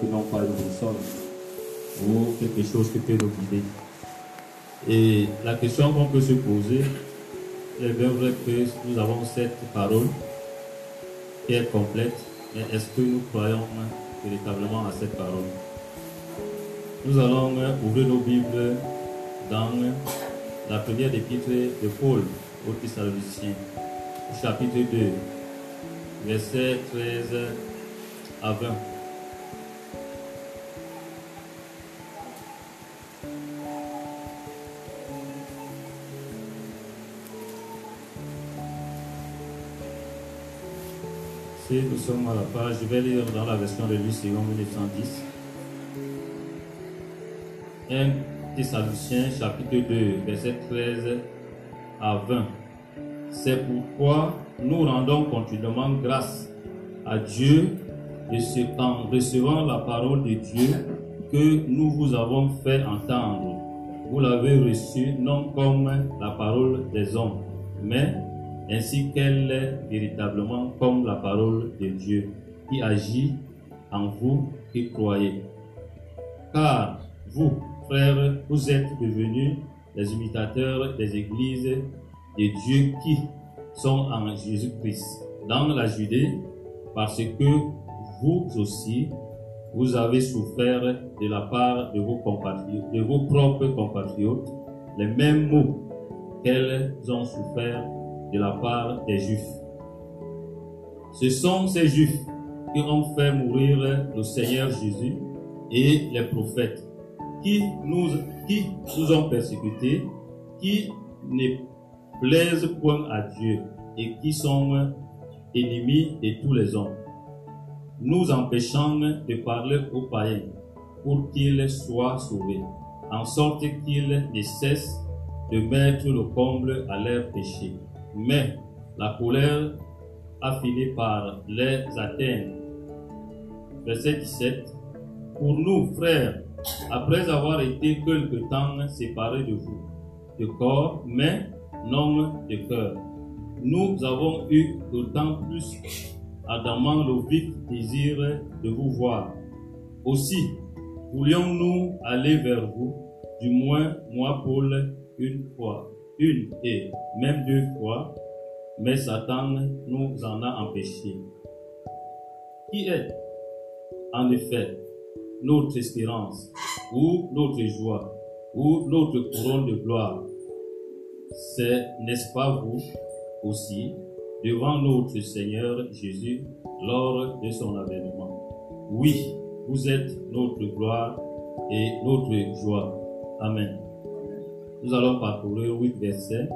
qui n'ont pas une boussole ou quelque chose qui peut nous guider. Et la question qu'on peut se poser, est bien vrai que nous avons cette parole qui est complète, mais est-ce que nous croyons véritablement à cette parole? Nous allons ouvrir nos Bibles dans la première épître de Paul aux Thessaloniciens, chapitre 2, versets 13 à 20. Nous sommes à la page, je vais lire dans la version de Lucien 1910. 1 Thessaloniciens chapitre 2, verset 13 à 20. C'est pourquoi nous rendons continuellement grâce à Dieu de ce recevant la parole de Dieu que nous vous avons fait entendre, vous l'avez reçue non comme la parole des hommes, mais ainsi qu'elle est véritablement comme la parole de Dieu qui agit en vous qui croyez. Car vous, frères, vous êtes devenus les imitateurs des églises de Dieu qui sont en Jésus-Christ dans la Judée, parce que vous aussi, vous avez souffert de la part de vos compatriotes, de vos propres compatriotes, les mêmes mots qu'elles ont souffert de la part des Juifs. Ce sont ces Juifs qui ont fait mourir le Seigneur Jésus et les prophètes, qui nous, qui nous ont persécutés, qui ne plaisent point à Dieu et qui sont ennemis de tous les hommes, nous empêchant de parler aux païens pour qu'ils soient sauvés, en sorte qu'ils ne cessent de mettre le comble à leurs péchés. Mais la colère a par les atteindre. Verset 17. Pour nous, frères, après avoir été quelque temps séparés de vous, de corps, mais non de cœur, nous avons eu d'autant plus ardemment le vif désir de vous voir. Aussi, voulions-nous aller vers vous, du moins moi, Paul, une fois, une et même deux fois, mais Satan nous en a empêchés. Qui est, en effet, notre espérance, ou notre joie, ou notre couronne de gloire? C'est, n'est-ce pas vous aussi, devant notre Seigneur Jésus lors de son avènement? Oui, vous êtes notre gloire et notre joie. Amen. Nous allons parcourir huit versets.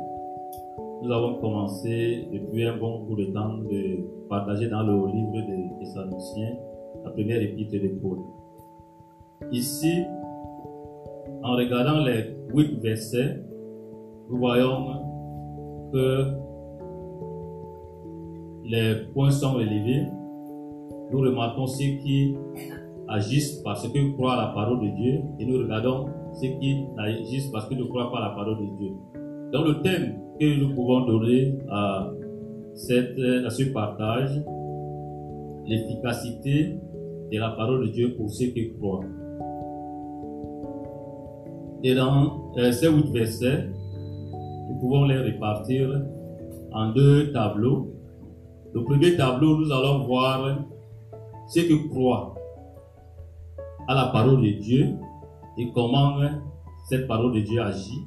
Nous avons commencé depuis un bon bout de temps de partager dans le livre des Thessaloniciens la première épître de Paul. Ici, en regardant les huit versets, nous voyons que les points sont relevés. Nous remarquons ceux qui agissent parce qu'ils croient à la parole de Dieu et nous regardons ceux qui agissent parce qu'ils ne croient pas à la parole de Dieu. Dans le thème que nous pouvons donner à, cette, à ce partage, l'efficacité de la parole de Dieu pour ceux qui croient. Et dans euh, ces huit versets, nous pouvons les répartir en deux tableaux. Le premier tableau, nous allons voir ceux qui croient à la parole de Dieu et comment cette parole de Dieu agit.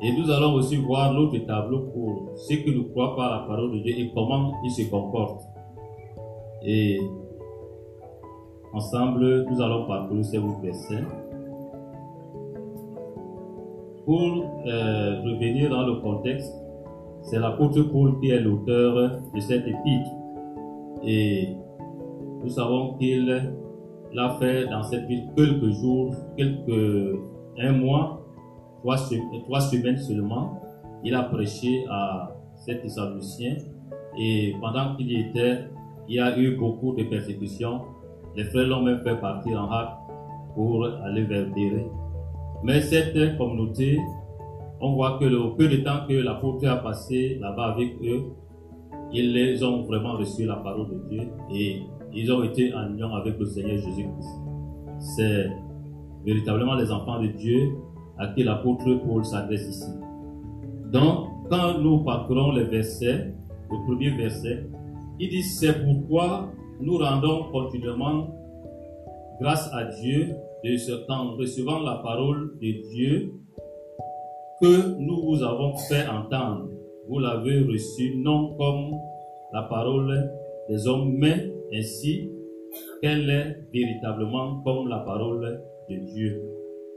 Et nous allons aussi voir l'autre tableau pour ceux qui ne croient pas à la parole de Dieu et comment ils se comportent. Et ensemble, nous allons parcourir ces versets. Pour euh, revenir dans le contexte, c'est l'apôtre Paul qui est l'auteur de cette épître. Et nous savons qu'il l'a fait dans cette ville quelques jours, quelques, un mois, trois, semaines seulement. Il a prêché à cet Thessaloniciens et pendant qu'il y était, il y a eu beaucoup de persécutions. Les frères l'ont même fait partir en hâte pour aller vers Béré. Mais cette communauté, on voit que le peu de temps que l'apôtre a passé là-bas avec eux, ils les ont vraiment reçu la parole de Dieu et ils ont été en union avec le Seigneur Jésus-Christ. C'est véritablement les enfants de Dieu à qui l'apôtre Paul s'adresse ici. Donc, quand nous parcourons les versets, le premier verset, il dit, c'est pourquoi nous rendons continuellement grâce à Dieu de ce temps, recevant la parole de Dieu que nous vous avons fait entendre. Vous l'avez reçue non comme la parole des hommes, mais ainsi qu'elle est véritablement comme la parole de Dieu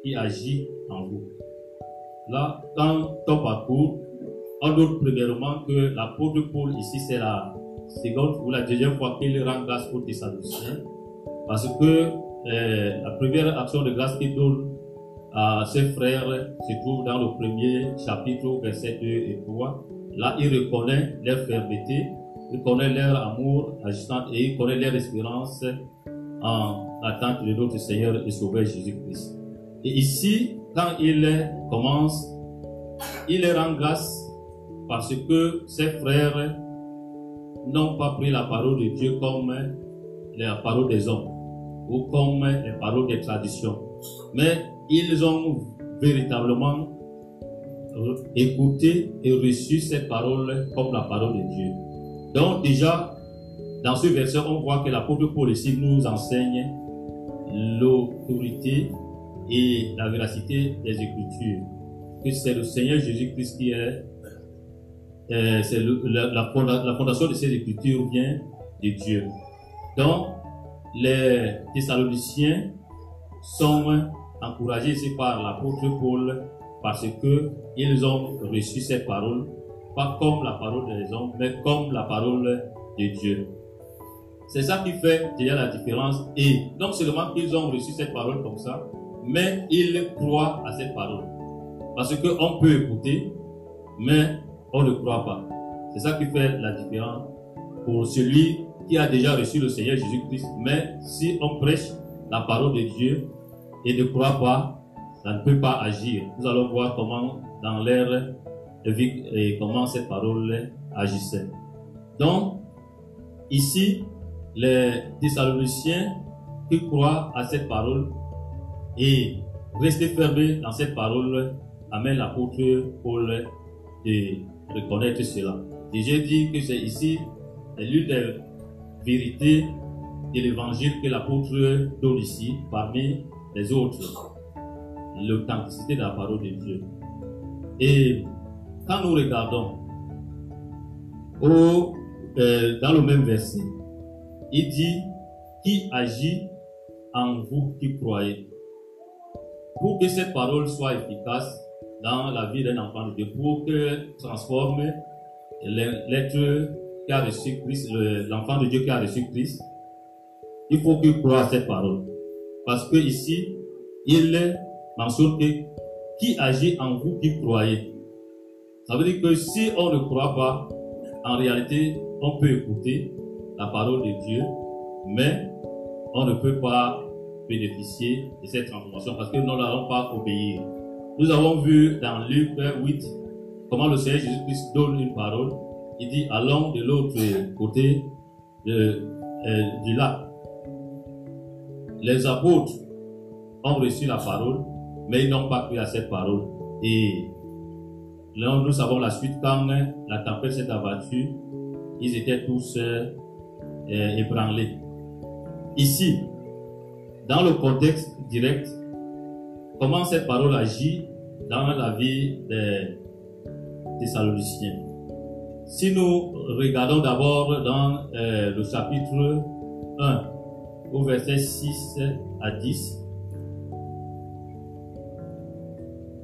qui agit en vous. Là, dans ton parcours, on note premièrement que l'apôtre Paul ici, c'est la seconde ou la deuxième fois qu'il rend grâce aux Thessaloniciens. Parce que euh, la première action de grâce qu'il donne à ses frères se trouve dans le premier chapitre, verset 2 et 3. Là, il reconnaît leur fermeté, il connaît leur amour agissant et il connaît leur espérance en l'attente de notre Seigneur et Sauveur Jésus-Christ. Et ici, quand il commence, il rend grâce parce que ses frères n'ont pas pris la parole de Dieu comme la parole des hommes ou comme les paroles des traditions, mais ils ont véritablement écouté et reçu cette parole comme la parole de Dieu. Donc déjà, dans ce verset, on voit que l'apôtre Paul ici nous enseigne l'autorité et la véracité des Écritures. Que c'est le Seigneur Jésus-Christ qui est, euh, c'est la, fondation de ces Écritures vient de Dieu. Donc, les Thessaloniciens sont encouragés ici par l'apôtre Paul parce que ils ont reçu cette parole, pas comme la parole des hommes, mais comme la parole de Dieu. C'est ça qui fait déjà la différence. Et donc seulement qu'ils ont reçu cette parole comme ça, mais ils croient à cette parole. Parce qu'on peut écouter, mais on ne croit pas. C'est ça qui fait la différence pour celui qui a déjà reçu le Seigneur Jésus-Christ. Mais si on prêche la parole de Dieu et ne croit pas, ça ne peut pas agir. Nous allons voir comment dans l'air et comment cette parole agissait. Donc, ici, les Thessaloniciens qui croient à cette parole et rester fermés dans cette parole amène l'apôtre Paul de reconnaître cela. Et j'ai dit que c'est ici l'une des vérités de l'évangile que l'apôtre donne ici parmi les autres. L'authenticité de la parole de Dieu. Et quand nous regardons au, euh, dans le même verset, il dit qui agit en vous qui croyez? Pour que cette parole soit efficace dans la vie d'un enfant de Dieu, pour que transforme l'être qui a reçu Christ, l'enfant de Dieu qui a reçu Christ, il faut qu'il croie à cette parole. Parce que ici, il mentionne que qui agit en vous qui croyez? Ça veut dire que si on ne croit pas, en réalité, on peut écouter la parole de Dieu, mais on ne peut pas bénéficier de cette transformation parce que nous n'allons pas obéir. Nous avons vu dans Luc 8 comment le Seigneur Jésus-Christ donne une parole. Il dit allons de l'autre côté de, euh, du lac. Les apôtres ont reçu la parole, mais ils n'ont pas cru à cette parole. Et là, nous savons la suite quand la tempête s'est abattue, ils étaient tous euh, euh, ébranlés. Ici, dans le contexte direct, comment cette parole agit dans la vie des Thessaloniciens? Si nous regardons d'abord dans euh, le chapitre 1, au verset 6 à 10,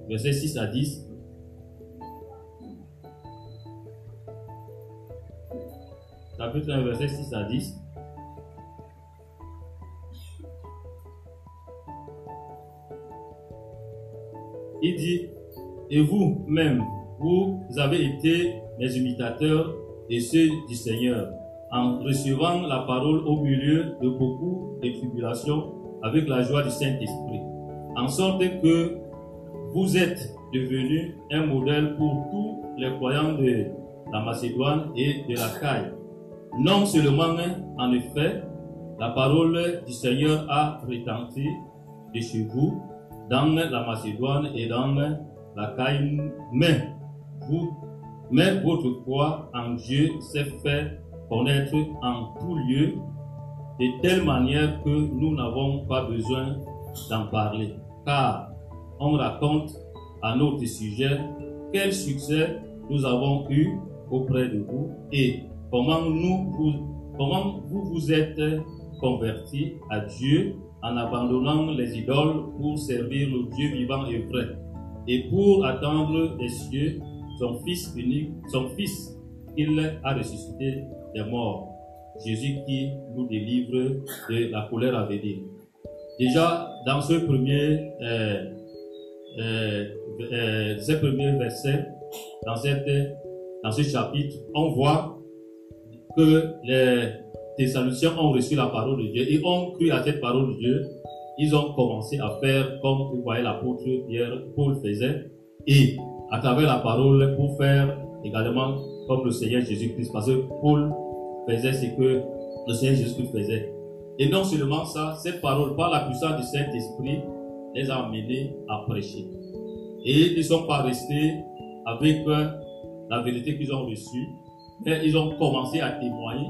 verset 6 à 10, chapitre 1, verset 6 à 10. Il dit, et vous-même, vous avez été mes imitateurs et ceux du Seigneur, en recevant la parole au milieu de beaucoup de tribulations avec la joie du Saint-Esprit, en sorte que vous êtes devenus un modèle pour tous les croyants de la Macédoine et de la Caille non seulement en effet, la parole du Seigneur a retenti de chez vous, dans la Macédoine et dans la Caïne, mais votre foi en Dieu s'est fait connaître en tout lieu, de telle manière que nous n'avons pas besoin d'en parler, car on raconte à notre sujet quel succès nous avons eu auprès de vous et comment nous vous, comment vous vous êtes convertis à Dieu en abandonnant les idoles pour servir le Dieu vivant et vrai et pour attendre des cieux son Fils unique, son Fils qu'il a ressuscité des morts. Jésus qui nous délivre de la colère à venir. Déjà, dans ce premier, euh, euh, euh, ce premier verset, dans, cette, dans ce chapitre, on voit que les Thessaloniciens ont reçu la parole de Dieu. Ils ont cru à cette parole de Dieu. Ils ont commencé à faire comme vous voyez l'apôtre Pierre, Paul faisait. Et à travers la parole, pour faire également comme le Seigneur Jésus-Christ. Parce que Paul faisait ce que le Seigneur Jésus-Christ faisait. Et non seulement ça, cette parole, par la puissance du Saint-Esprit, les a amenés à prêcher. Et ils ne sont pas restés avec la vérité qu'ils ont reçue, ils ont commencé à témoigner,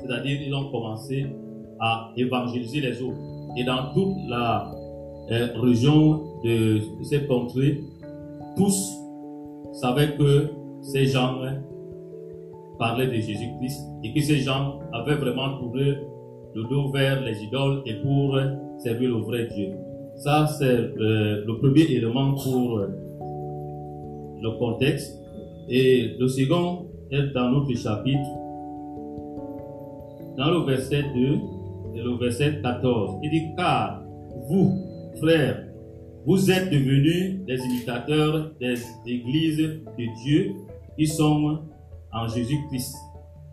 c'est-à-dire ils ont commencé à évangéliser les autres. Et dans toute la euh, région de, cette contrée, tous savaient que ces gens parlaient de Jésus-Christ et que ces gens avaient vraiment trouvé le dos vers les idoles et pour servir le vrai Dieu. Ça, c'est euh, le premier élément pour le contexte. Et le second est dans notre chapitre, dans le verset 2 et le verset 14. Il dit, car vous, frères, vous êtes devenus des imitateurs des églises de Dieu qui sont en Jésus-Christ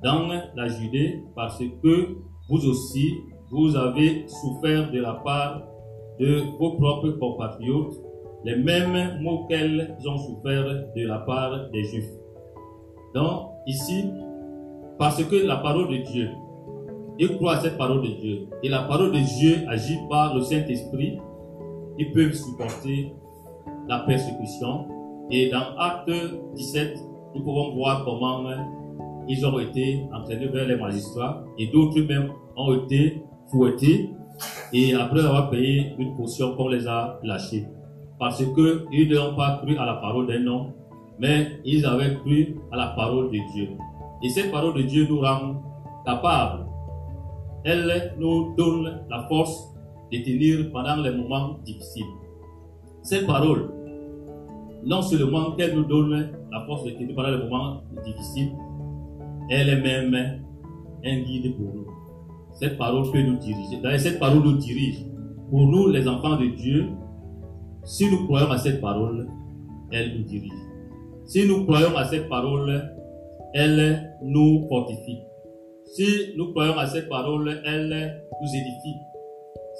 dans la Judée parce que vous aussi, vous avez souffert de la part de vos propres compatriotes les mêmes mots qu'elles ont souffert de la part des Juifs. Donc, ici, parce que la parole de Dieu, ils croient à cette parole de Dieu, et la parole de Dieu agit par le Saint-Esprit, ils peuvent supporter la persécution. Et dans Acte 17, nous pouvons voir comment ils ont été entraînés vers les magistrats et d'autres même ont été fouettés et après avoir payé une caution qu'on les a lâchés parce qu'ils n'ont pas cru à la parole d'un homme, mais ils avaient cru à la parole de Dieu. Et cette parole de Dieu nous rend capables. Elle nous donne la force de tenir pendant les moments difficiles. Cette parole, non seulement qu'elle nous donne la force de tenir pendant les moments difficiles, elle est même un guide pour nous. Cette parole peut nous diriger. D'ailleurs, cette parole nous dirige. Pour nous, les enfants de Dieu, si nous croyons à cette parole, elle nous dirige. Si nous croyons à cette parole, elle nous fortifie. Si nous croyons à cette parole, elle nous édifie.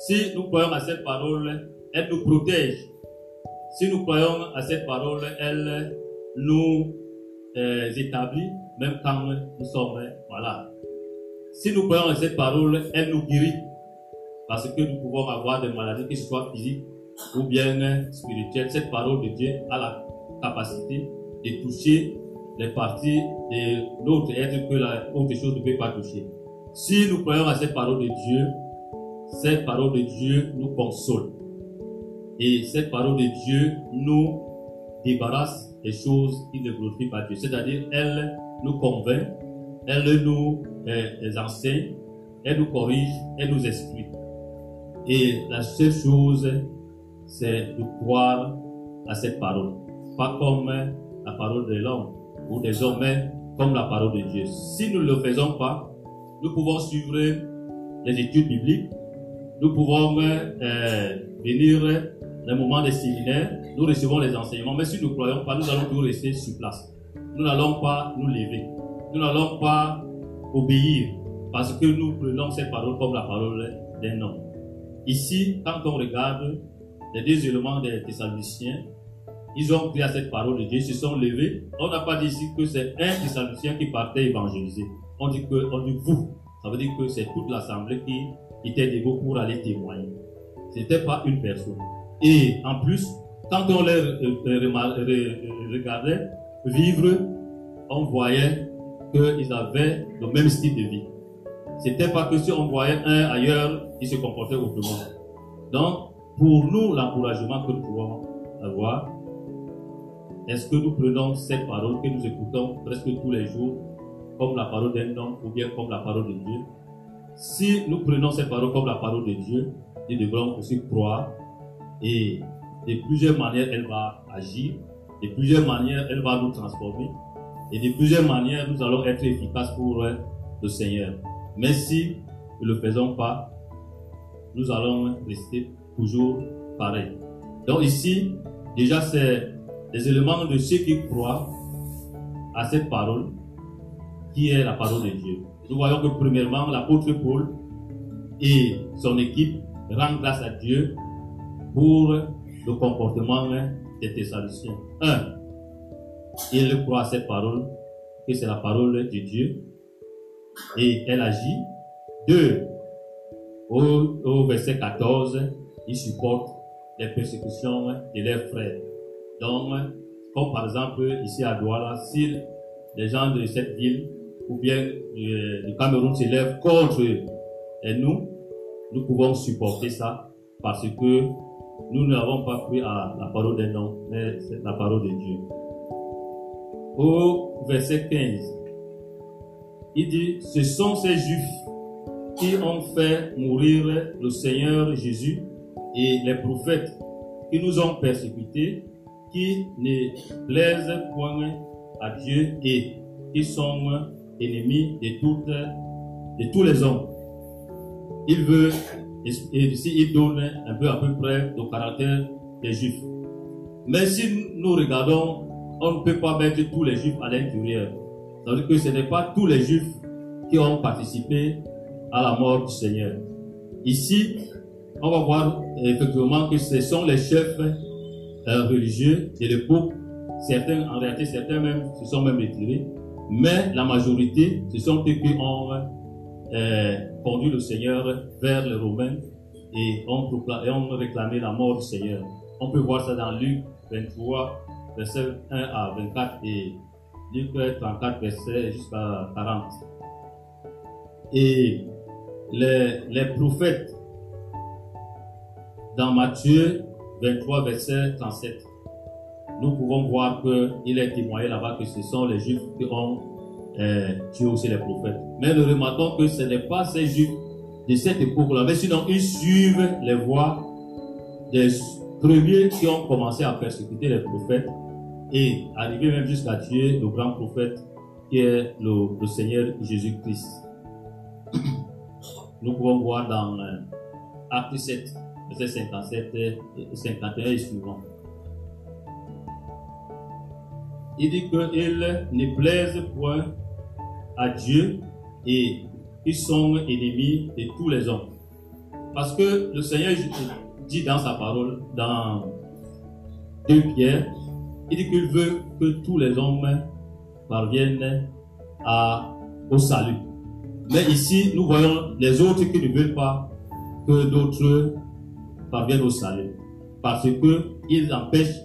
Si nous croyons à cette parole, elle nous protège. Si nous croyons à cette parole, elle nous euh, établit même quand nous sommes malades. Si nous croyons à cette parole, elle nous guérit. Parce que nous pouvons avoir des maladies, que ce soit physiques ou bien spirituel, cette parole de Dieu a la capacité de toucher les parties de l'autre être que la autre chose ne peut pas toucher. Si nous croyons à cette parole de Dieu, cette parole de Dieu nous console. Et cette parole de Dieu nous débarrasse des choses qui ne glorifient pas Dieu. C'est-à-dire, elle nous convainc, elle nous euh, enseigne, elle nous corrige, elle nous explique. Et la seule chose c'est de croire à cette parole. Pas comme la parole de l'homme ou des hommes, comme la parole de Dieu. Si nous ne le faisons pas, nous pouvons suivre les études bibliques, nous pouvons euh, venir les moments des séminaires, nous recevons les enseignements, mais si nous ne croyons pas, nous allons toujours rester sur place. Nous n'allons pas nous lever. Nous n'allons pas obéir parce que nous prenons cette parole comme la parole d'un homme. Ici, quand on regarde les deux éléments des Thessaloniciens, ils ont pris à cette parole de Dieu, ils se sont levés. On n'a pas dit ici que c'est un Thessalonicien qui partait évangéliser. On dit que, on dit vous. Ça veut dire que c'est toute l'assemblée qui était debout pour aller témoigner. C'était pas une personne. Et en plus, quand on les regardait vivre, on voyait qu'ils avaient le même style de vie. C'était pas que si on voyait un ailleurs, il se comportait autrement. Donc, pour nous, l'encouragement que nous pouvons avoir, est-ce que nous prenons cette parole que nous écoutons presque tous les jours comme la parole d'un homme ou bien comme la parole de Dieu? Si nous prenons cette parole comme la parole de Dieu, nous devrons aussi croire et de plusieurs manières, elle va agir, de plusieurs manières, elle va nous transformer et de plusieurs manières, nous allons être efficaces pour le Seigneur. Mais si nous ne le faisons pas, nous allons rester toujours pareil. Donc ici, déjà, c'est des éléments de ceux qui croient à cette parole, qui est la parole de Dieu. Nous voyons que premièrement, l'apôtre Paul et son équipe rendent grâce à Dieu pour le comportement des Thessaloniciens. Un, ils croient à cette parole, que c'est la parole de Dieu, et elle agit. Deux, au, au verset 14, ils supportent les persécutions de leurs frères. Donc, comme par exemple ici à Douala, si les gens de cette ville ou bien du Cameroun s'élèvent contre nous, nous pouvons supporter ça parce que nous n'avons pas cru à la parole d'un homme, mais c'est la parole de Dieu. Au verset 15, il dit, ce sont ces juifs qui ont fait mourir le Seigneur Jésus et les prophètes qui nous ont persécutés qui ne plaisent point à Dieu et qui sont ennemis de, toutes, de tous les hommes. Il veut, ici il donne un peu à peu près le caractère des Juifs. Mais si nous regardons, on ne peut pas mettre tous les Juifs à l'intérieur. C'est-à-dire que ce n'est pas tous les Juifs qui ont participé à la mort du Seigneur. Ici, on va voir effectivement que ce sont les chefs religieux de l'époque. Certains, en réalité, certains même se sont même retirés. Mais la majorité, ce sont ceux qui ont euh, conduit le Seigneur vers les Romains et ont, et ont réclamé la mort du Seigneur. On peut voir ça dans Luc 23, verset 1 à 24 et Luc 34, verset jusqu'à 40. Et les prophètes dans Matthieu 23, verset 37, nous pouvons voir qu'il est témoigné là-bas que ce sont les Juifs qui ont euh, tué aussi les prophètes. Mais nous remarquons que ce n'est pas ces Juifs de cette époque-là, mais sinon ils suivent les voies des premiers qui ont commencé à persécuter les prophètes et arriver même jusqu'à tuer le grand prophète qui est le, Seigneur Jésus-Christ. Nous pouvons voir dans euh, Acte 7, verset 57 et 51 et suivant. Il dit qu'ils ne plaisent point à Dieu et ils sont ennemis de tous les hommes. Parce que le Seigneur dit dans sa parole, dans 2 Pierre, il dit qu'il veut que tous les hommes parviennent au salut. Mais ici, nous voyons les autres qui ne veulent pas que d'autres parviennent au salut. Parce qu'ils empêchent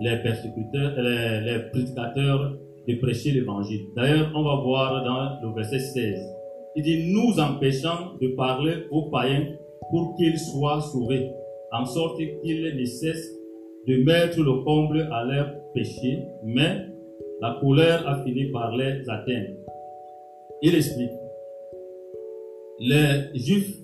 les persécuteurs, les, les prédicateurs de prêcher l'évangile. D'ailleurs, on va voir dans le verset 16. Il dit, nous empêchant de parler aux païens pour qu'ils soient sauvés, en sorte qu'ils ne cessent de mettre le comble à leurs péchés, mais la colère a fini par les atteindre. Il explique. Les Juifs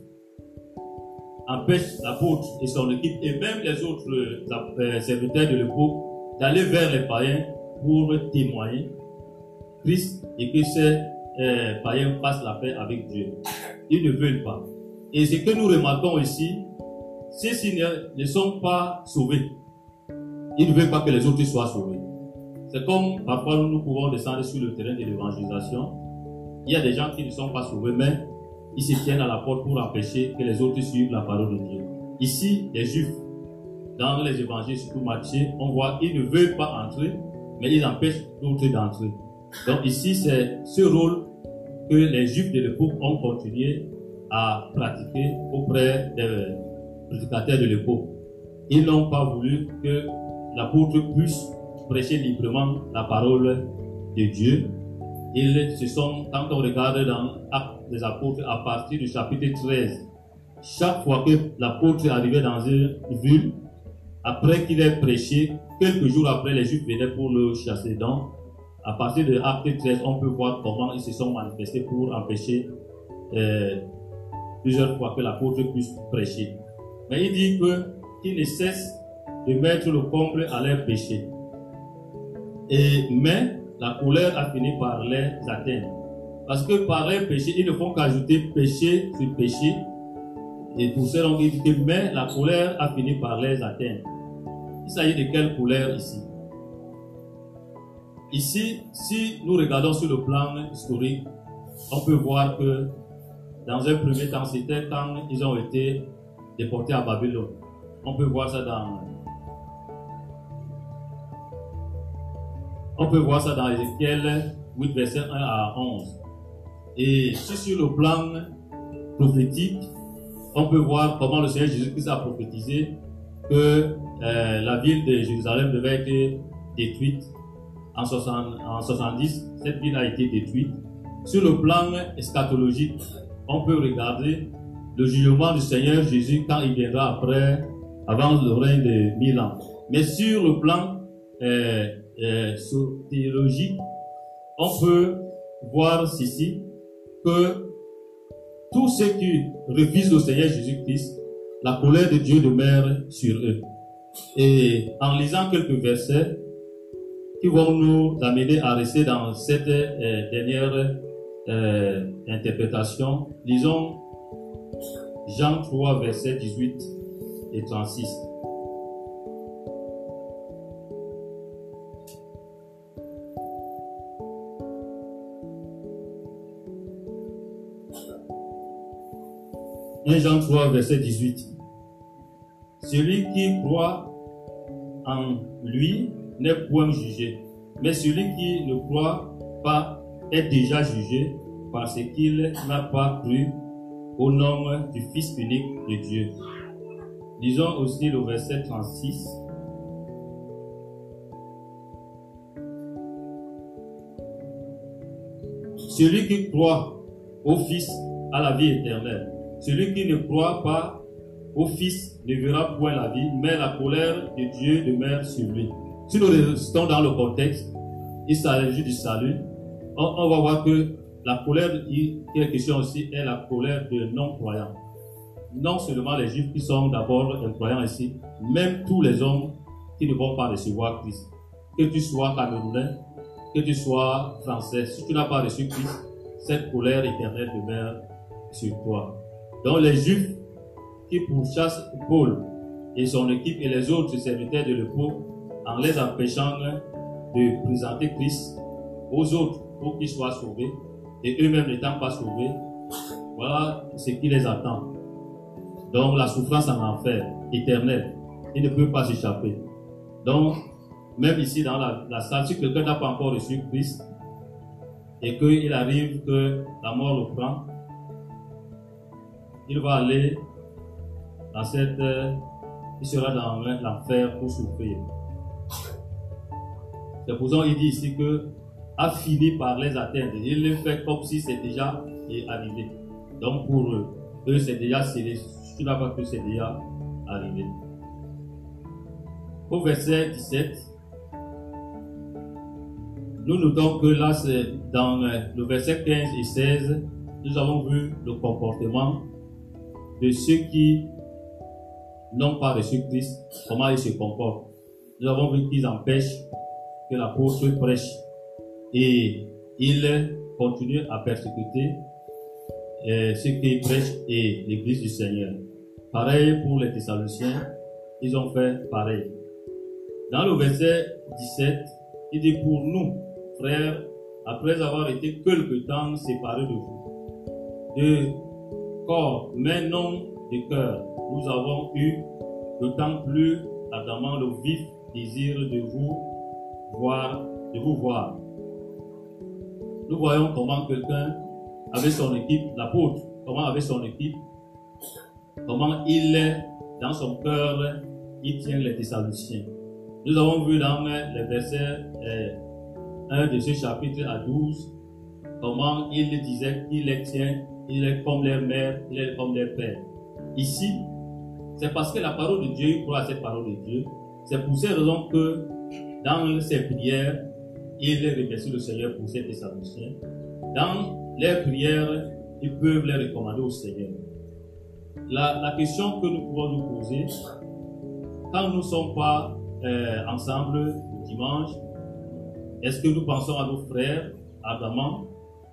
empêche l'apôtre et son équipe et même les autres euh, serviteurs de l'époque d'aller vers les païens pour témoigner Christ et que ces euh, païens fassent la paix avec Dieu. Ils ne veulent pas. Et ce que nous remarquons ici, ceux-ci ne, sont pas sauvés. Ils ne veulent pas que les autres soient sauvés. C'est comme parfois nous pouvons descendre sur le terrain de l'évangélisation. Il y a des gens qui ne sont pas sauvés, mais ils se tiennent à la porte pour empêcher que les autres suivent la parole de Dieu. Ici, les Juifs, dans les évangiles, surtout Matthieu, on voit qu'ils ne veulent pas entrer, mais ils empêchent d'autres d'entrer. Donc ici, c'est ce rôle que les Juifs de l'époque ont continué à pratiquer auprès des prédicateurs de l'époque. Ils n'ont pas voulu que l'apôtre puisse prêcher librement la parole de Dieu. Ils se sont, quand on regarde dans Actes des apôtres, à partir du chapitre 13, chaque fois que l'apôtre arrivait dans une ville, après qu'il ait prêché, quelques jours après, les Juifs venaient pour le chasser. Donc, à partir de Acte 13, on peut voir comment ils se sont manifestés pour empêcher euh, plusieurs fois que l'apôtre puisse prêcher. Mais il dit que qu'ils ne cessent de mettre le comble à leur péché. Et, mais la colère a fini par les atteindre. Parce que par leur péché, ils ne font qu'ajouter péché sur péché. Et pour cela, on dit mais la colère a fini par les atteindre. Il s'agit de quelle colère ici? Ici, si nous regardons sur le plan historique, on peut voir que dans un premier temps, c'était quand ils ont été déportés à Babylone. On peut voir ça dans On peut voir ça dans Ézéchiel 8, verset 1 à 11. Et sur le plan prophétique, on peut voir comment le Seigneur Jésus-Christ a prophétisé que euh, la ville de Jérusalem devait être détruite en, 60, en 70. Cette ville a été détruite. Sur le plan eschatologique, on peut regarder le jugement du Seigneur Jésus quand il viendra après, avant le règne de mille ans. Mais sur le plan euh, euh, théologique, on peut voir ici que tous ceux qui refusent le Seigneur Jésus-Christ, la colère de Dieu demeure sur eux. Et en lisant quelques versets qui vont nous amener à rester dans cette euh, dernière euh, interprétation, lisons Jean 3, versets 18 et 36. 1 Jean 3, verset 18. Celui qui croit en lui n'est point jugé, mais celui qui ne croit pas est déjà jugé parce qu'il n'a pas cru au nom du Fils unique de Dieu. Lisons aussi le verset 36. Celui qui croit au Fils a la vie éternelle. Celui qui ne croit pas au Fils ne verra point la vie, mais la colère de Dieu demeure sur lui. Si nous restons dans le contexte, il s'agit du salut, on, va voir que la colère qui est question aussi est la colère de non-croyants. Non seulement les juifs qui sont d'abord croyants ici, même tous les hommes qui ne vont pas recevoir Christ. Que tu sois camerounais, que tu sois français, si tu n'as pas reçu Christ, cette colère éternelle demeure sur toi. Donc les Juifs qui pourchassent Paul et son équipe et les autres serviteurs de l'époque en les empêchant de présenter Christ aux autres pour qu'ils soient sauvés et eux-mêmes n'étant pas sauvés, voilà ce qui les attend. Donc la souffrance en enfer éternelle, il ne peut pas s'échapper. Donc, même ici dans la, la salle, si quelqu'un n'a pas encore reçu Christ et qu'il arrive que la mort le prend, il va aller dans cette, il sera dans l'enfer pour souffrir. C'est pour ça qu'il dit ici que a fini par les atteindre. Il le fait comme si c'était déjà arrivé. Donc pour eux, eux c'est déjà scellé. Je n'as pas que c'est déjà arrivé. Au verset 17, nous notons que là, c'est dans le verset 15 et 16, nous avons vu le comportement de ceux qui n'ont pas reçu Christ, comment ils se comportent. Nous avons vu qu'ils empêchent que l'apôtre prêche et ils continuent à persécuter euh, ceux qui prêchent et l'église du Seigneur. Pareil pour les Thessaloniciens, ils ont fait pareil. Dans le verset 17, il dit pour nous, frères, après avoir été quelque temps séparés de vous, de corps, mais non de cœur. Nous avons eu d'autant plus ardemment le vif désir de vous voir, de vous voir. Nous voyons comment quelqu'un avec son équipe, l'apôtre, comment avec son équipe, comment il est dans son cœur, il tient les Thessaloniciens. Nous avons vu dans les versets 1 euh, de ce chapitre à 12 comment il disait qu'il les tient, il est comme leur mère, il est comme leur père. Ici, c'est parce que la parole de Dieu, il croit à cette parole de Dieu. C'est pour ces raisons que dans ses prières, il remercie le Seigneur pour ses Thessaloniciens. Dans leurs prières, ils peuvent les recommander au Seigneur. La, la question que nous pouvons nous poser, quand nous ne sommes pas euh, ensemble le dimanche, est-ce que nous pensons à nos frères ardemment,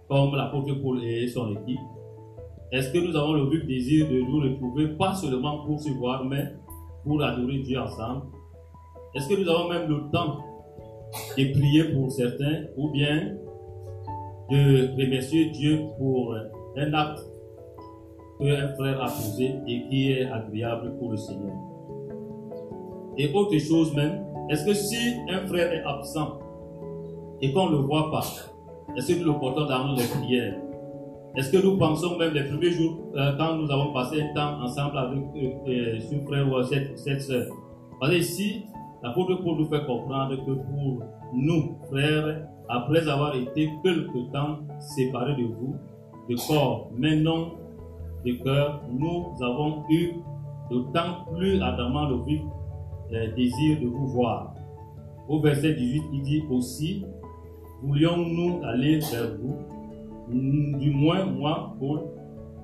comme l'apôtre Paul et son équipe? Est-ce que nous avons le but désir de nous retrouver, pas seulement pour se voir, mais pour adorer Dieu ensemble? Est-ce que nous avons même le temps de prier pour certains ou bien de remercier Dieu pour un acte qu'un frère a posé et qui est agréable pour le Seigneur? Et autre chose même, est-ce que si un frère est absent et qu'on ne le voit pas, est-ce que nous le portons dans les prières Est-ce que nous pensons même les premiers jours, euh, quand nous avons passé un temps ensemble avec euh, euh ce frère ou cette, cette soeur Parce que ici, l'apôtre pour nous faire comprendre que pour nous, frères, après avoir été quelque temps séparés de vous, de corps, mais non de cœur, nous avons eu d'autant plus ardemment le vif euh, désir de vous voir. Au verset 18, il dit aussi, voulions-nous aller vers vous, du moins moi, Paul,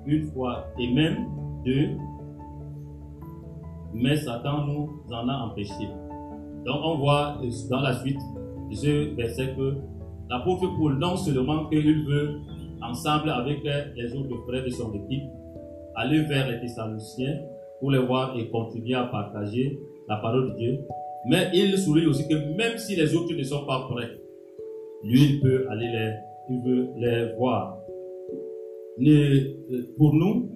une fois, et même deux, mais Satan nous en a empêchés. Donc on voit dans la suite de ce verset que l'apôtre Paul, non seulement qu'il veut, ensemble avec les autres frères de son équipe, aller vers les Thessaloniciens pour les voir et continuer à partager la parole de Dieu, mais il souligne aussi que même si les autres ne sont pas prêts, lui, il peut aller les, il veut les voir. pour nous,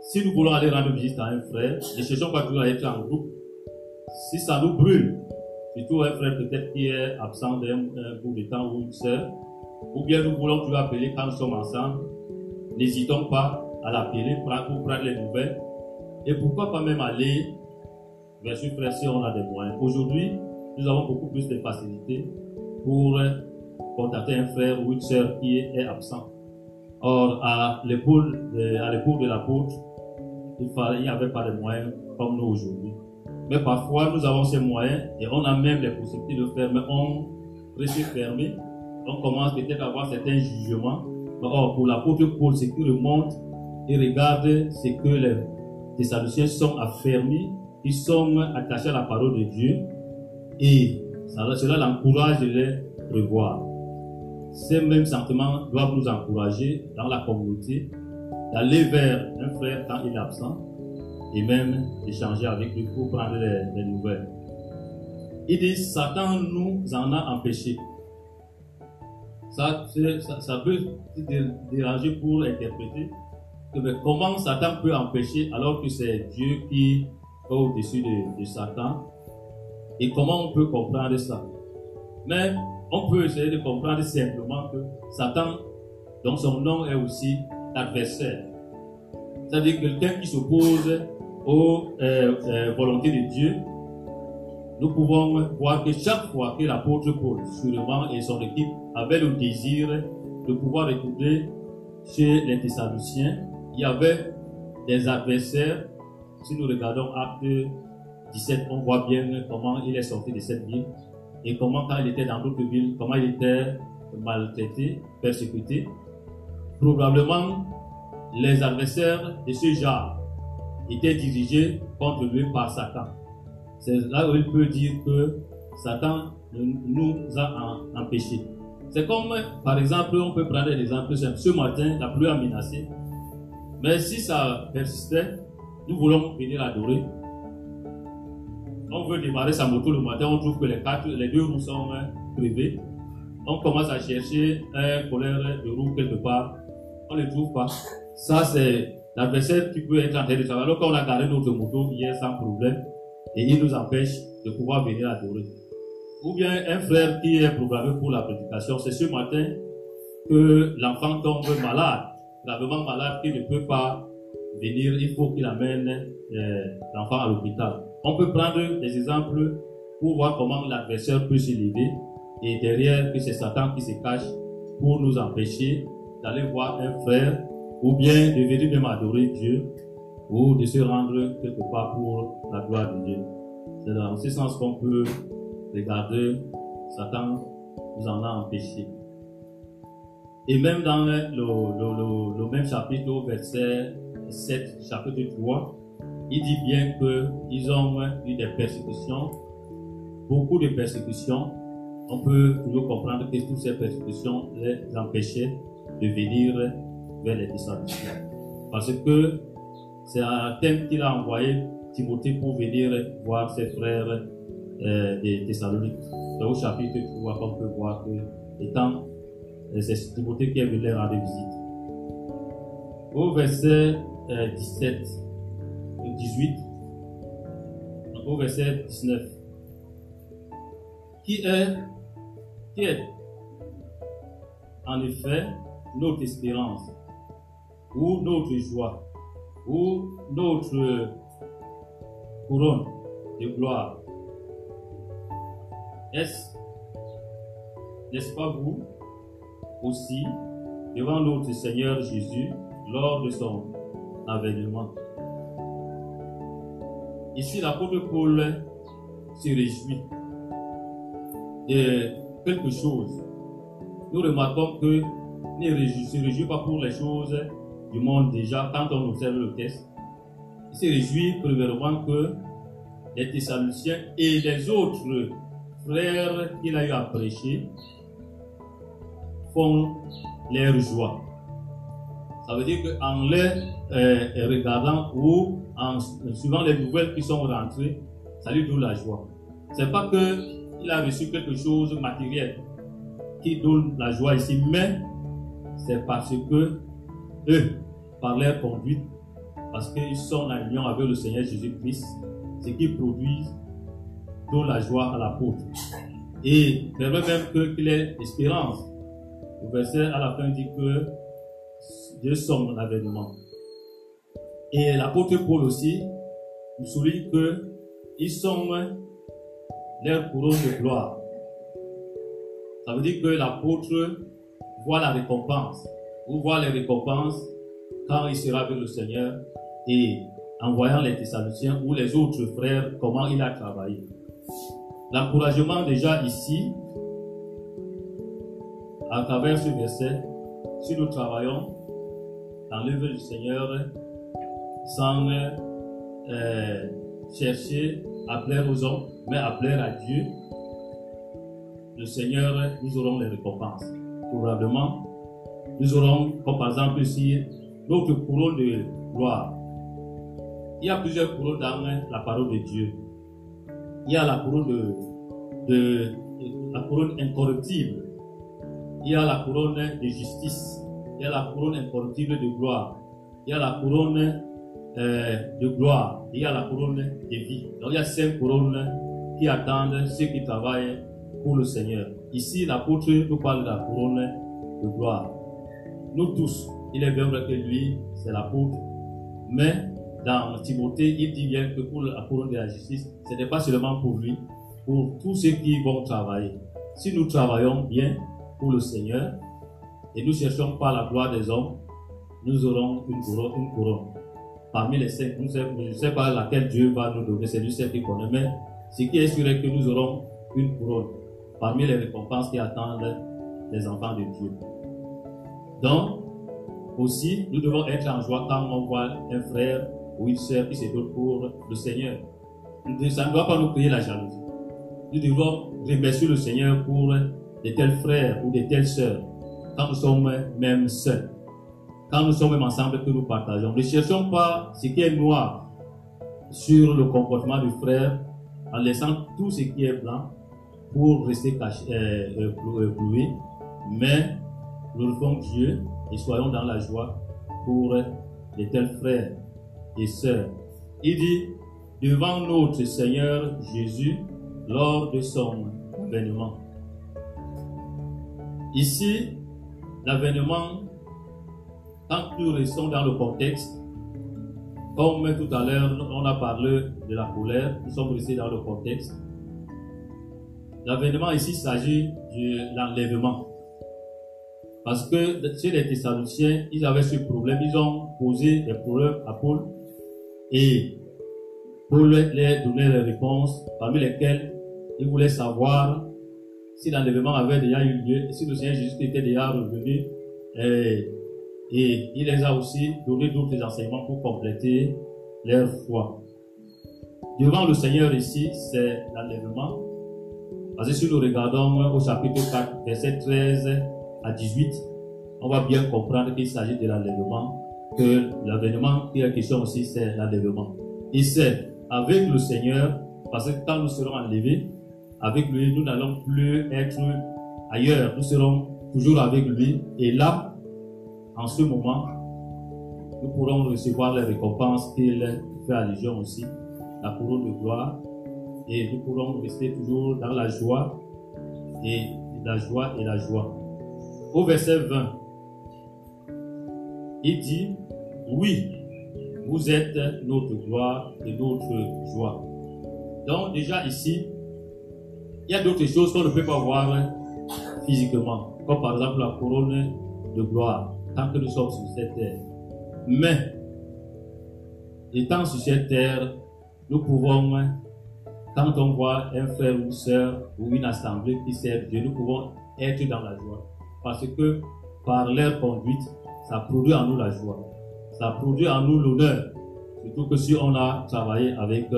si nous voulons aller rendre visite à un frère, ne cherchons pas toujours à être en groupe. Si ça nous brûle, surtout un frère peut-être qui est absent d'un bout de temps ou une soeur, ou bien nous voulons toujours appeler quand nous sommes ensemble, n'hésitons pas à l'appeler pour prendre les nouvelles. Et pourquoi pas même aller vers ce frère si on a des moyens. Aujourd'hui, nous avons beaucoup plus de facilité pour contacter un frère ou une soeur qui est absent. Or, à l'épaule de l'apôtre, il n'y avait pas de moyens comme nous aujourd'hui. Mais parfois, nous avons ces moyens et on a même les possibilités de faire, mais on reste fermé. On commence peut-être à avoir certains jugements. Or, pour l'apôtre Paul, c'est qu'il remonte et regarde ce que les Thessaloniciens sont affermis, ils sont attachés à la parole de Dieu et cela l'encourage de les revoir. Ces mêmes sentiments doivent nous encourager dans la communauté d'aller vers un frère quand il est absent et même d'échanger avec lui pour prendre les, nouvelles. Il dit, Satan nous en a empêchés. Ça, ça, ça peut déranger pour interpréter mais comment Satan peut empêcher alors que c'est Dieu qui est au-dessus de, de Satan? Et comment on peut comprendre ça? Mais on peut essayer de comprendre simplement que Satan, dont son nom est aussi adversaire, c'est-à-dire quelqu'un qui s'oppose aux euh, euh, volontés de Dieu, nous pouvons voir que chaque fois que l'apôtre Paul, sûrement, et son équipe avaient le désir de pouvoir retourner chez les Thessaloniciens, il y avait des adversaires. Si nous regardons Acte 17, on voit bien comment il est sorti de cette ville et comment quand il était dans d'autres villes, comment il était maltraité, persécuté? Probablement, les adversaires de ce genre étaient dirigés contre lui par Satan. C'est là où il peut dire que Satan nous a empêchés. C'est comme, par exemple, on peut prendre l'exemple. Ce matin, la pluie a menacé. Mais si ça persistait, nous voulons venir adorer. On veut démarrer sa moto le matin, on trouve que les, quatre, les deux roues sont privées. On commence à chercher un colère de roue quelque part. On ne le trouve pas. Ça, c'est l'adversaire qui peut être en train de travailler. Alors qu'on a garé notre moto hier sans problème et il nous empêche de pouvoir venir adorer. Ou bien un frère qui est programmé pour la prédication, c'est ce matin, que l'enfant tombe malade, gravement malade, qu'il ne peut pas venir, il faut qu'il amène euh, l'enfant à l'hôpital. On peut prendre des exemples pour voir comment l'adversaire peut s'élever et derrière que c'est Satan qui se cache pour nous empêcher d'aller voir un frère ou bien de venir même adorer Dieu ou de se rendre quelque part pour la gloire de Dieu. C'est dans ce sens qu'on peut regarder Satan nous en a empêché. Et même dans le, le, le, même chapitre, verset 7, chapitre 3, il dit bien qu'ils ont eu des persécutions, beaucoup de persécutions. On peut toujours comprendre que toutes ces persécutions les empêchaient de venir vers les disciples. Parce que c'est un thème qu'il a envoyé Timothée pour venir voir ses frères euh, des Thessaloniques. C'est au chapitre 3 qu'on peut voir que, étant, euh, c'est Timothée qui est venu leur rendre visite. Au verset 17, euh, 18, au verset 19, qui est, qui est en effet notre espérance ou notre joie ou notre couronne de gloire? Est-ce, n'est-ce pas vous aussi, devant notre Seigneur Jésus, lors de son avènement? Ici, l'apôtre Paul se réjouit de quelque chose. Nous remarquons que ne se réjouit pas pour les choses du monde déjà quand on observe le texte. Il se réjouit premièrement que les Thessaloniciens et les autres frères qu'il a eu à prêcher font leur joie. Ça veut dire qu'en les euh, regardant ou en suivant les nouvelles qui sont rentrées, ça lui donne la joie. C'est pas que il a reçu quelque chose matériel qui donne la joie ici, mais c'est parce que eux, par leur conduite, parce qu'ils sont en union avec le Seigneur Jésus-Christ, ce qui produit donne la joie à l'apôtre. Et permet même qu'il ait espérance. Le verset à la fin dit que Dieu sommes l'avènement. Et l'apôtre Paul aussi nous souligne que ils sont leur couronne de gloire. Ça veut dire que l'apôtre voit la récompense, ou voit les récompenses quand il sera avec le Seigneur et en voyant les Thessaloniciens ou les autres frères, comment il a travaillé. L'encouragement déjà ici, à travers ce verset, si nous travaillons dans l'œuvre du Seigneur sans euh, chercher à plaire aux hommes, mais à plaire à Dieu, le Seigneur, nous aurons les récompenses. Probablement, nous aurons, comme par exemple ici, notre couronne de gloire. Il y a plusieurs couronnes dans la parole de Dieu. Il y a la couronne de, de, la couronne incorruptible. Il y a la couronne de justice. Il y a la couronne incorruptible de gloire. Il y a la couronne euh, de gloire. Il y a la couronne de vie. Donc il y a cinq couronnes qui attendent ceux qui travaillent pour le Seigneur. Ici, l'apôtre nous parle de la couronne de gloire. Nous tous, il est bien vrai que lui, c'est l'apôtre, mais dans Timothée, il dit bien que pour la couronne de la justice, ce n'est pas seulement pour lui, pour tous ceux qui vont travailler. Si nous travaillons bien pour le Seigneur et nous cherchons pas la gloire des hommes, nous aurons une couronne. Une couronne. Parmi les cinq, je ne sais pas laquelle Dieu va nous donner, c'est lui seul qui connaît, mais ce qui est sûr est que nous aurons une couronne parmi les récompenses qui attendent les enfants de Dieu. Donc, aussi, nous devons être en joie quand on voit un frère ou une sœur qui se donne pour le Seigneur. Ça ne doit pas nous créer la jalousie. Nous devons remercier le Seigneur pour de tels frères ou de telles sœurs quand nous sommes même seuls. Quand nous sommes même ensemble que nous partageons. Ne cherchons pas ce qui est noir sur le comportement du frère en laissant tout ce qui est blanc pour rester caché, euh, euh mais glorifions Dieu et soyons dans la joie pour les tels frères et sœurs. Il dit, devant notre Seigneur Jésus, lors de son avènement. Ici, l'avènement, quand nous restons dans le contexte, comme tout à l'heure on a parlé de la colère, nous sommes restés dans le contexte. L'avènement ici s'agit de l'enlèvement. Parce que chez les Thessaloniciens, ils avaient ce problème, ils ont posé des problèmes à Paul et Paul leur donnait des réponses parmi lesquelles il voulait savoir si l'enlèvement avait déjà eu lieu, si le Seigneur Jésus était déjà revenu, et, et il les a aussi donné d'autres enseignements pour compléter leur foi. Devant le Seigneur ici, c'est l'enlèvement. Parce que si nous regardons au chapitre 4, verset 13 à 18, on va bien comprendre qu'il s'agit de l'enlèvement, que l'avènement qui est question aussi, c'est l'enlèvement. Et c'est avec le Seigneur, parce que quand nous serons enlevés, avec lui, nous n'allons plus être ailleurs. Nous serons toujours avec lui. Et là, en ce moment, nous pourrons recevoir les récompenses qu'il fait allusion aussi, la couronne de gloire. Et nous pourrons rester toujours dans la joie et la joie et la joie. Au verset 20, il dit, oui, vous êtes notre gloire et notre joie. Donc déjà ici, il y a d'autres choses qu'on ne peut pas voir physiquement, comme par exemple la couronne de gloire, tant que nous sommes sur cette terre. Mais, étant sur cette terre, nous pouvons, quand on voit un frère ou une soeur ou une assemblée qui sert Dieu, nous pouvons être dans la joie. Parce que par leur conduite, ça produit en nous la joie. Ça produit en nous l'honneur. Surtout que si on a travaillé avec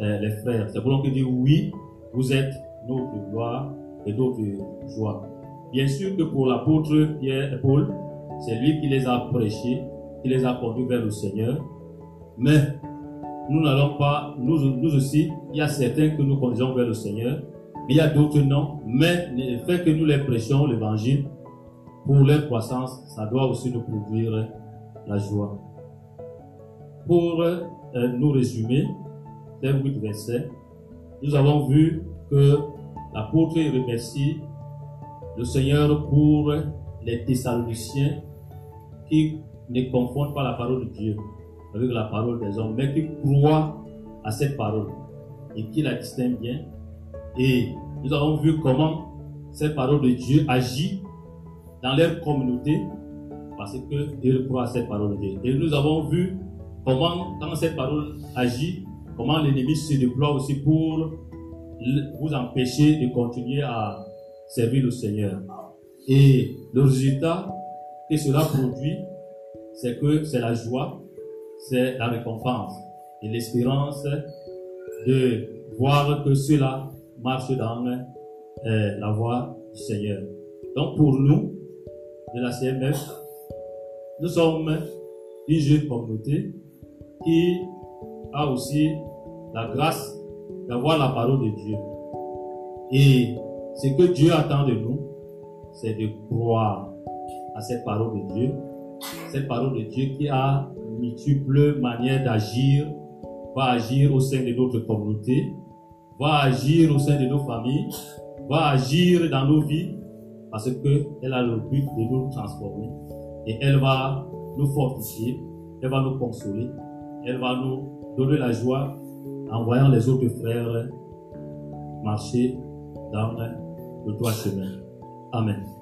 euh, les frères. C'est pour qu'on dit oui, vous êtes notre gloire et notre joie. Bien sûr que pour l'apôtre Pierre et Paul, c'est lui qui les a prêchés, qui les a conduits vers le Seigneur. Mais nous n'allons pas, nous, nous aussi, il y a certains que nous conduisons vers le Seigneur, mais il y a d'autres non. Mais le fait que nous les prêchions l'évangile, pour leur croissance, ça doit aussi nous produire la joie. Pour euh, nous résumer, les huit versets, nous avons vu que l'apôtre remercie le Seigneur pour les Thessaloniciens qui ne confondent pas la parole de Dieu avec la parole des hommes, mais qui croient à cette parole et qui la distinguent bien. Et nous avons vu comment cette parole de Dieu agit dans leur communauté parce qu'ils croient à cette parole de Dieu. Et nous avons vu comment, quand cette parole agit, comment l'ennemi se déploie aussi pour vous empêcher de continuer à servir le Seigneur. Et le résultat que cela produit, c'est que c'est la joie, c'est la récompense et l'espérance de voir que cela marche dans euh, la voie du Seigneur. Donc pour nous, de la CMF, nous sommes une jeune communauté qui a aussi la grâce d'avoir la parole de Dieu. Et ce que Dieu attend de nous, c'est de croire cette parole de Dieu. Cette parole de Dieu qui a multiples manières d'agir, va agir au sein de notre communauté, va agir au sein de nos familles, va agir dans nos vies, parce qu'elle a le but de nous transformer. Et elle va nous fortifier, elle va nous consoler, elle va nous donner la joie en voyant les autres frères marcher dans le droit chemin. Amen.